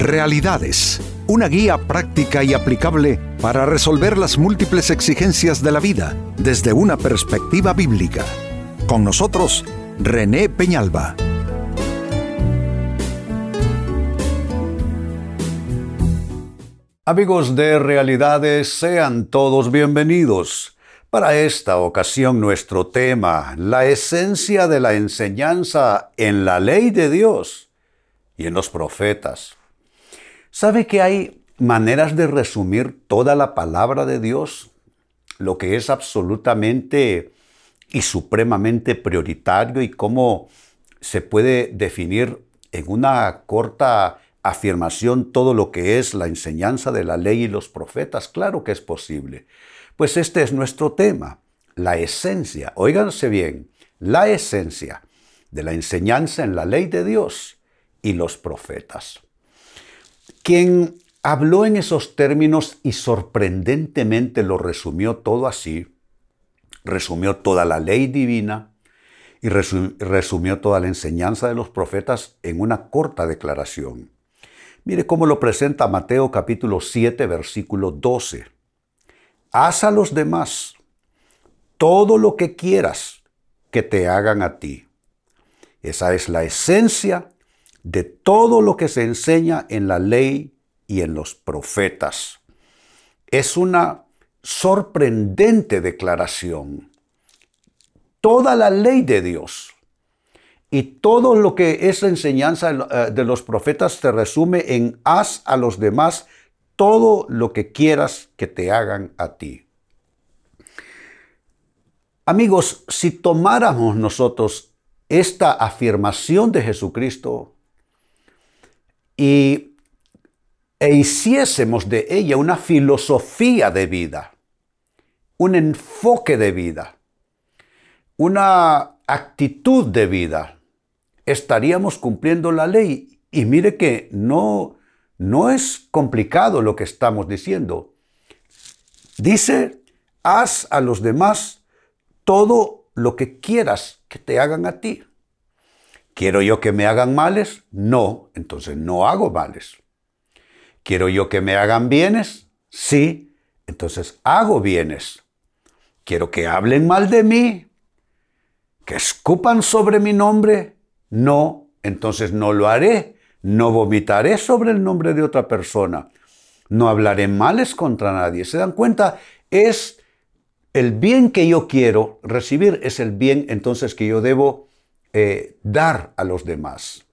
Realidades, una guía práctica y aplicable para resolver las múltiples exigencias de la vida desde una perspectiva bíblica. Con nosotros, René Peñalba. Amigos de Realidades, sean todos bienvenidos. Para esta ocasión nuestro tema, la esencia de la enseñanza en la ley de Dios y en los profetas. ¿Sabe que hay maneras de resumir toda la palabra de Dios? Lo que es absolutamente y supremamente prioritario y cómo se puede definir en una corta afirmación todo lo que es la enseñanza de la ley y los profetas. Claro que es posible. Pues este es nuestro tema, la esencia, óiganse bien, la esencia de la enseñanza en la ley de Dios y los profetas. Quien habló en esos términos y sorprendentemente lo resumió todo así, resumió toda la ley divina y resumió toda la enseñanza de los profetas en una corta declaración. Mire cómo lo presenta Mateo capítulo 7, versículo 12 haz a los demás todo lo que quieras que te hagan a ti. Esa es la esencia de todo lo que se enseña en la ley y en los profetas. Es una sorprendente declaración. Toda la ley de Dios y todo lo que es la enseñanza eh, de los profetas se resume en haz a los demás todo lo que quieras que te hagan a ti. Amigos, si tomáramos nosotros esta afirmación de Jesucristo y, e hiciésemos de ella una filosofía de vida, un enfoque de vida, una actitud de vida, estaríamos cumpliendo la ley. Y mire que no no es complicado lo que estamos diciendo. Dice, haz a los demás todo lo que quieras que te hagan a ti. ¿Quiero yo que me hagan males? No, entonces no hago males. ¿Quiero yo que me hagan bienes? Sí, entonces hago bienes. ¿Quiero que hablen mal de mí? ¿Que escupan sobre mi nombre? No, entonces no lo haré no vomitaré sobre el nombre de otra persona. No hablaré males contra nadie. ¿Se dan cuenta? Es el bien que yo quiero recibir, es el bien entonces que yo debo eh, dar a los demás.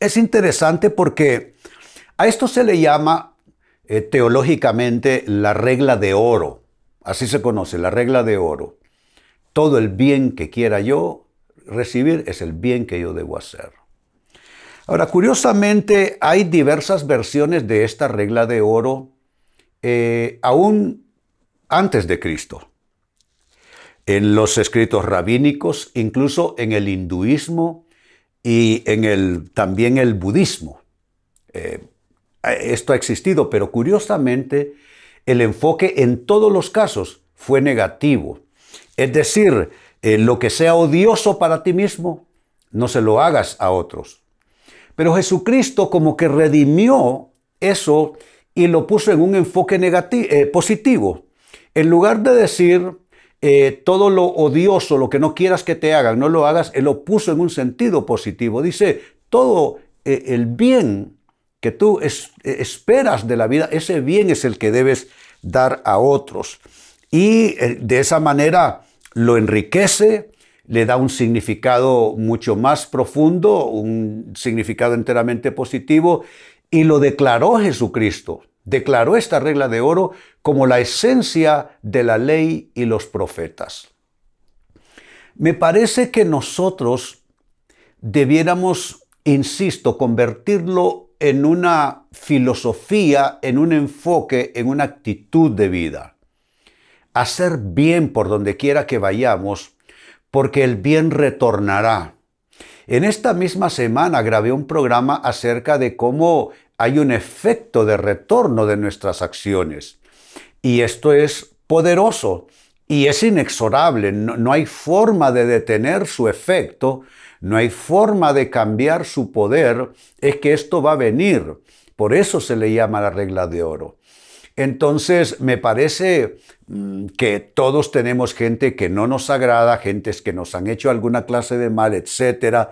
Es interesante porque a esto se le llama eh, teológicamente la regla de oro. Así se conoce, la regla de oro. Todo el bien que quiera yo recibir es el bien que yo debo hacer. Ahora, curiosamente, hay diversas versiones de esta regla de oro eh, aún antes de Cristo. En los escritos rabínicos, incluso en el hinduismo y en el, también el budismo. Eh, esto ha existido, pero curiosamente el enfoque en todos los casos fue negativo. Es decir, eh, lo que sea odioso para ti mismo, no se lo hagas a otros. Pero Jesucristo como que redimió eso y lo puso en un enfoque eh, positivo. En lugar de decir eh, todo lo odioso, lo que no quieras que te hagan, no lo hagas, Él lo puso en un sentido positivo. Dice, todo eh, el bien que tú esperas de la vida, ese bien es el que debes dar a otros. Y de esa manera lo enriquece, le da un significado mucho más profundo, un significado enteramente positivo, y lo declaró Jesucristo. Declaró esta regla de oro como la esencia de la ley y los profetas. Me parece que nosotros debiéramos, insisto, convertirlo en una filosofía, en un enfoque, en una actitud de vida. Hacer bien por donde quiera que vayamos porque el bien retornará. En esta misma semana grabé un programa acerca de cómo hay un efecto de retorno de nuestras acciones. Y esto es poderoso. y es inexorable, no, hay forma de detener su efecto, no hay forma de cambiar su poder, es que esto va a venir. Por eso se le llama la regla de oro. Entonces, me parece mm, que todos tenemos gente que no nos agrada, gentes que nos han hecho alguna clase de mal, etc.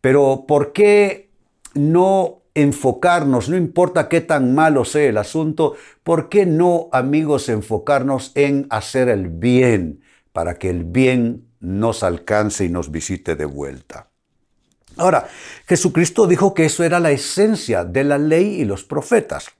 Pero ¿por qué no enfocarnos, no importa qué tan malo sea el asunto, ¿por qué no, amigos, enfocarnos en hacer el bien para que el bien nos alcance y nos visite de vuelta? Ahora, Jesucristo dijo que eso era la esencia de la ley y los profetas.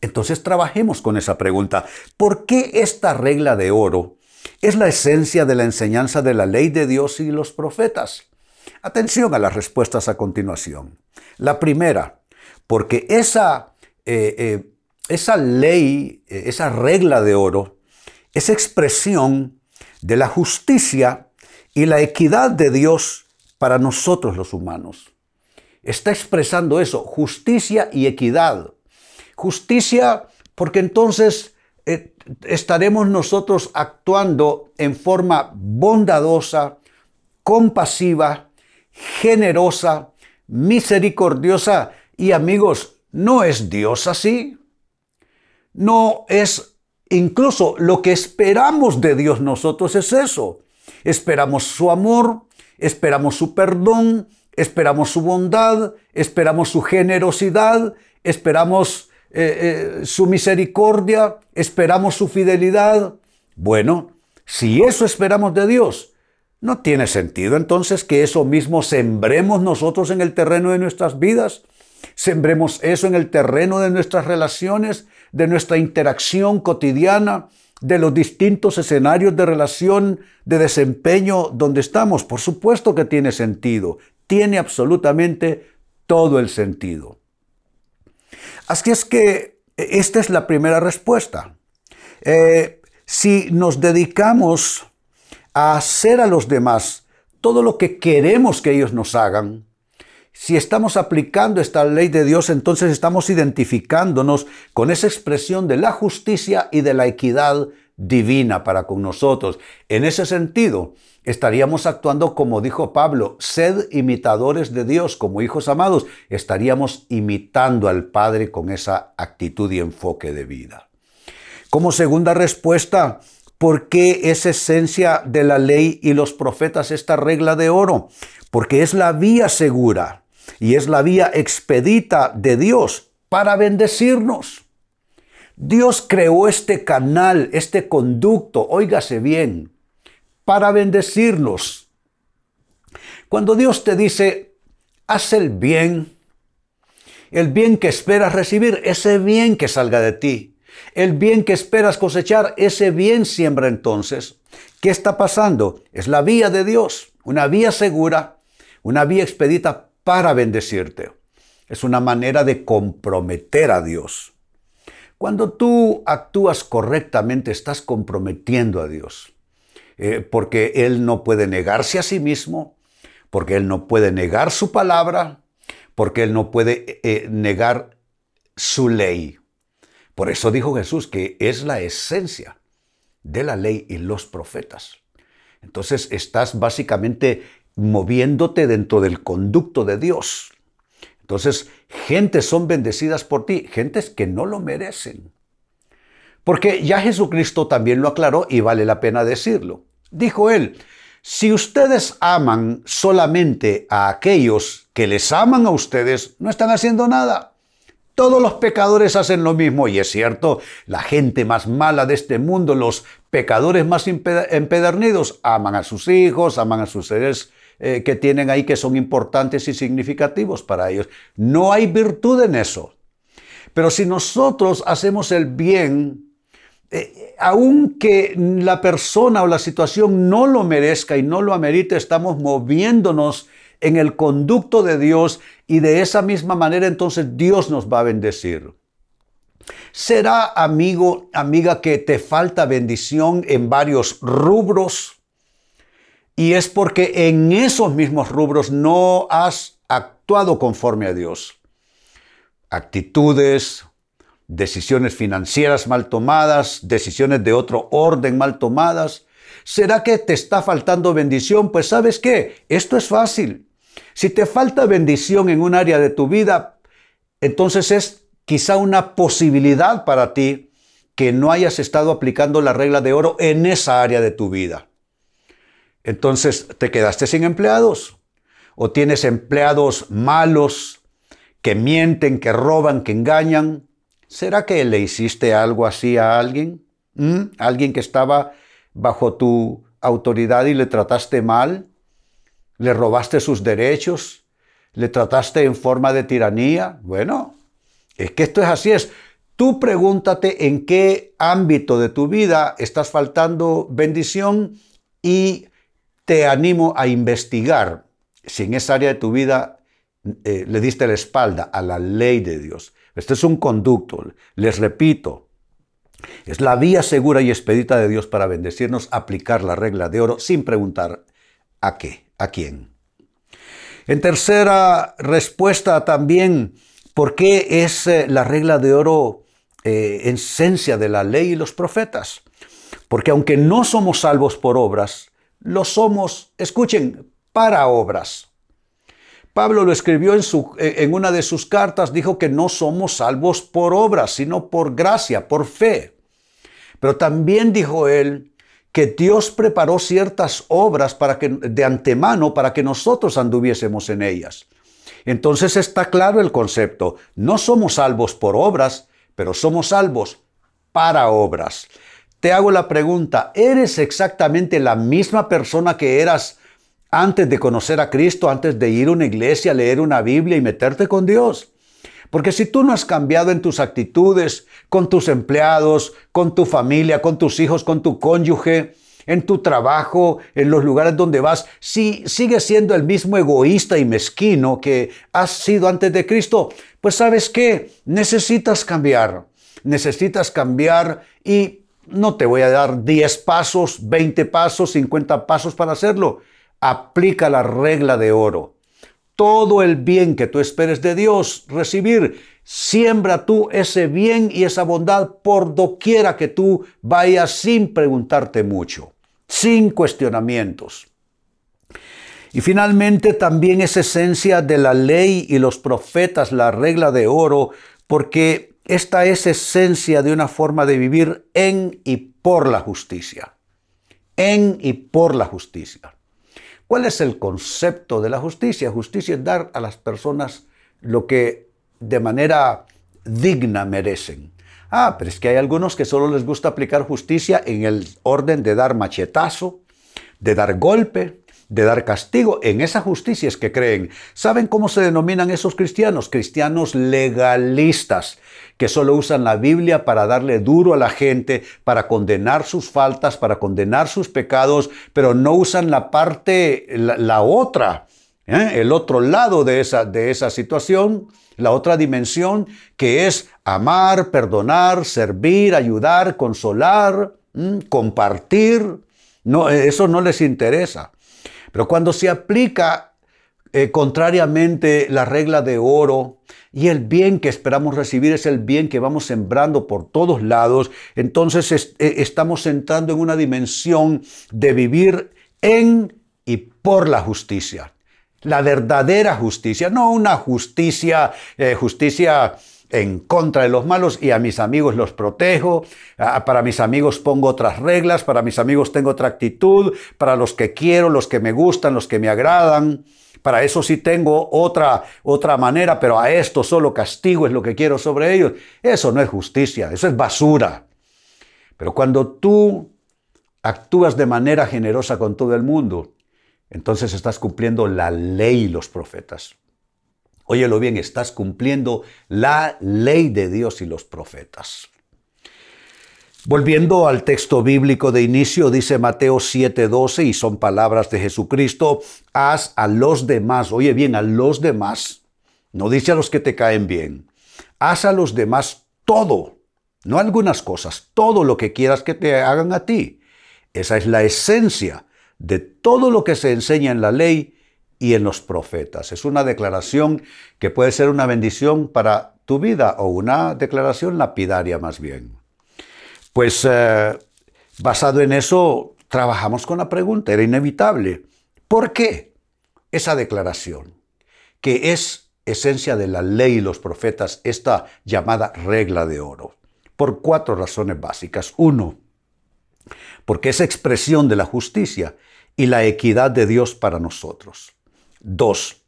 Entonces trabajemos con esa pregunta. ¿Por qué esta regla de oro es la esencia de la enseñanza de la ley de Dios y los profetas? Atención a las respuestas a continuación. La primera, porque esa, eh, eh, esa ley, eh, esa regla de oro, es expresión de la justicia y la equidad de Dios para nosotros los humanos. Está expresando eso, justicia y equidad. Justicia porque entonces estaremos nosotros actuando en forma bondadosa, compasiva, generosa, misericordiosa y amigos, ¿no es Dios así? No es incluso lo que esperamos de Dios nosotros es eso. Esperamos su amor, esperamos su perdón, esperamos su bondad, esperamos su generosidad, esperamos eh, eh, su misericordia, esperamos su fidelidad. Bueno, si eso esperamos de Dios, ¿no tiene sentido entonces que eso mismo sembremos nosotros en el terreno de nuestras vidas? Sembremos eso en el terreno de nuestras relaciones, de nuestra interacción cotidiana, de los distintos escenarios de relación, de desempeño donde estamos. Por supuesto que tiene sentido, tiene absolutamente todo el sentido. Así es que esta es la primera respuesta. Eh, si nos dedicamos a hacer a los demás todo lo que queremos que ellos nos hagan, si estamos aplicando esta ley de Dios, entonces estamos identificándonos con esa expresión de la justicia y de la equidad divina para con nosotros. En ese sentido, estaríamos actuando como dijo Pablo, sed imitadores de Dios como hijos amados. Estaríamos imitando al Padre con esa actitud y enfoque de vida. Como segunda respuesta, ¿por qué es esencia de la ley y los profetas esta regla de oro? Porque es la vía segura y es la vía expedita de Dios para bendecirnos. Dios creó este canal, este conducto, óigase bien, para bendecirnos. Cuando Dios te dice, haz el bien, el bien que esperas recibir, ese bien que salga de ti, el bien que esperas cosechar, ese bien siembra entonces. ¿Qué está pasando? Es la vía de Dios, una vía segura, una vía expedita para bendecirte. Es una manera de comprometer a Dios. Cuando tú actúas correctamente, estás comprometiendo a Dios. Eh, porque Él no puede negarse a sí mismo, porque Él no puede negar su palabra, porque Él no puede eh, negar su ley. Por eso dijo Jesús que es la esencia de la ley y los profetas. Entonces estás básicamente moviéndote dentro del conducto de Dios. Entonces, gentes son bendecidas por ti, gentes que no lo merecen. Porque ya Jesucristo también lo aclaró y vale la pena decirlo. Dijo él, si ustedes aman solamente a aquellos que les aman a ustedes, no están haciendo nada. Todos los pecadores hacen lo mismo y es cierto, la gente más mala de este mundo, los pecadores más empedernidos, aman a sus hijos, aman a sus seres eh, que tienen ahí que son importantes y significativos para ellos. No hay virtud en eso. Pero si nosotros hacemos el bien, eh, aunque la persona o la situación no lo merezca y no lo amerite, estamos moviéndonos en el conducto de Dios y de esa misma manera entonces Dios nos va a bendecir. ¿Será amigo, amiga, que te falta bendición en varios rubros? Y es porque en esos mismos rubros no has actuado conforme a Dios. Actitudes, decisiones financieras mal tomadas, decisiones de otro orden mal tomadas, ¿Será que te está faltando bendición? Pues sabes qué, esto es fácil. Si te falta bendición en un área de tu vida, entonces es quizá una posibilidad para ti que no hayas estado aplicando la regla de oro en esa área de tu vida. Entonces te quedaste sin empleados o tienes empleados malos que mienten, que roban, que engañan. ¿Será que le hiciste algo así a alguien? ¿Mm? ¿Alguien que estaba bajo tu autoridad y le trataste mal? ¿Le robaste sus derechos? ¿Le trataste en forma de tiranía? Bueno, es que esto es así, es. Tú pregúntate en qué ámbito de tu vida estás faltando bendición y te animo a investigar si en esa área de tu vida eh, le diste la espalda a la ley de Dios. Este es un conducto, les repito, es la vía segura y expedita de Dios para bendecirnos aplicar la regla de oro sin preguntar a qué, a quién. En tercera respuesta también, ¿por qué es eh, la regla de oro eh, esencia de la ley y los profetas? Porque aunque no somos salvos por obras, lo somos, escuchen, para obras. Pablo lo escribió en, su, en una de sus cartas, dijo que no somos salvos por obras, sino por gracia, por fe. Pero también dijo él que Dios preparó ciertas obras para que, de antemano para que nosotros anduviésemos en ellas. Entonces está claro el concepto. No somos salvos por obras, pero somos salvos para obras. Te hago la pregunta, ¿eres exactamente la misma persona que eras antes de conocer a Cristo, antes de ir a una iglesia, leer una Biblia y meterte con Dios? Porque si tú no has cambiado en tus actitudes, con tus empleados, con tu familia, con tus hijos, con tu cónyuge, en tu trabajo, en los lugares donde vas, si sigues siendo el mismo egoísta y mezquino que has sido antes de Cristo, pues sabes qué, necesitas cambiar. Necesitas cambiar y no te voy a dar 10 pasos, 20 pasos, 50 pasos para hacerlo. Aplica la regla de oro todo el bien que tú esperes de Dios recibir. Siembra tú ese bien y esa bondad por doquiera que tú vayas sin preguntarte mucho, sin cuestionamientos. Y finalmente también es esencia de la ley y los profetas la regla de oro, porque esta es esencia de una forma de vivir en y por la justicia. En y por la justicia. ¿Cuál es el concepto de la justicia? Justicia es dar a las personas lo que de manera digna merecen. Ah, pero es que hay algunos que solo les gusta aplicar justicia en el orden de dar machetazo, de dar golpe, de dar castigo. En esa justicia es que creen. ¿Saben cómo se denominan esos cristianos? Cristianos legalistas que solo usan la Biblia para darle duro a la gente, para condenar sus faltas, para condenar sus pecados, pero no usan la parte, la, otra, ¿eh? el otro lado de esa, de esa situación, la otra dimensión, que es amar, perdonar, servir, ayudar, consolar, compartir. Eso no les interesa. Pero cuando se aplica eh, contrariamente la regla de oro, y el bien que esperamos recibir es el bien que vamos sembrando por todos lados, entonces eh, estamos entrando en una dimensión de vivir en y por la justicia. La verdadera justicia, no una justicia, eh, justicia en contra de los malos y a mis amigos los protejo, para mis amigos pongo otras reglas, para mis amigos tengo otra actitud, para los que quiero, los que me gustan, los que me agradan. Para eso sí tengo otra, otra manera, pero a esto solo castigo es lo que quiero sobre ellos. Eso no es justicia, eso es basura. Pero cuando tú actúas de manera generosa con todo el mundo, entonces estás cumpliendo la ley y los profetas. Óyelo bien, estás cumpliendo la ley de Dios y los profetas. Volviendo al texto bíblico de inicio, dice Mateo 7:12, y son palabras de Jesucristo, haz a los demás, oye bien, a los demás, no dice a los que te caen bien, haz a los demás todo, no algunas cosas, todo lo que quieras que te hagan a ti. Esa es la esencia de todo lo que se enseña en la ley y en los profetas. Es una declaración que puede ser una bendición para tu vida o una declaración lapidaria más bien. Pues eh, basado en eso, trabajamos con la pregunta, era inevitable. ¿Por qué esa declaración, que es esencia de la ley y los profetas, esta llamada regla de oro? Por cuatro razones básicas. Uno, porque es expresión de la justicia y la equidad de Dios para nosotros. Dos,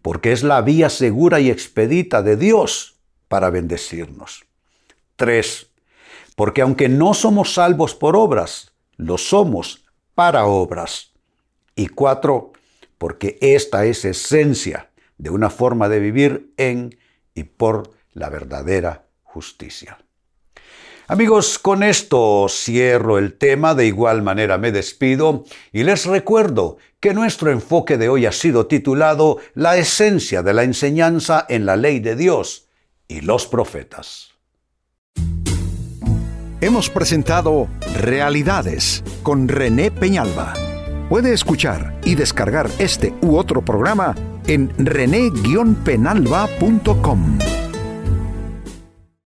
porque es la vía segura y expedita de Dios para bendecirnos. Tres, porque aunque no somos salvos por obras, lo somos para obras. Y cuatro, porque esta es esencia de una forma de vivir en y por la verdadera justicia. Amigos, con esto cierro el tema, de igual manera me despido y les recuerdo que nuestro enfoque de hoy ha sido titulado La esencia de la enseñanza en la ley de Dios y los profetas. Hemos presentado Realidades con René Peñalba. Puede escuchar y descargar este u otro programa en rene-penalba.com.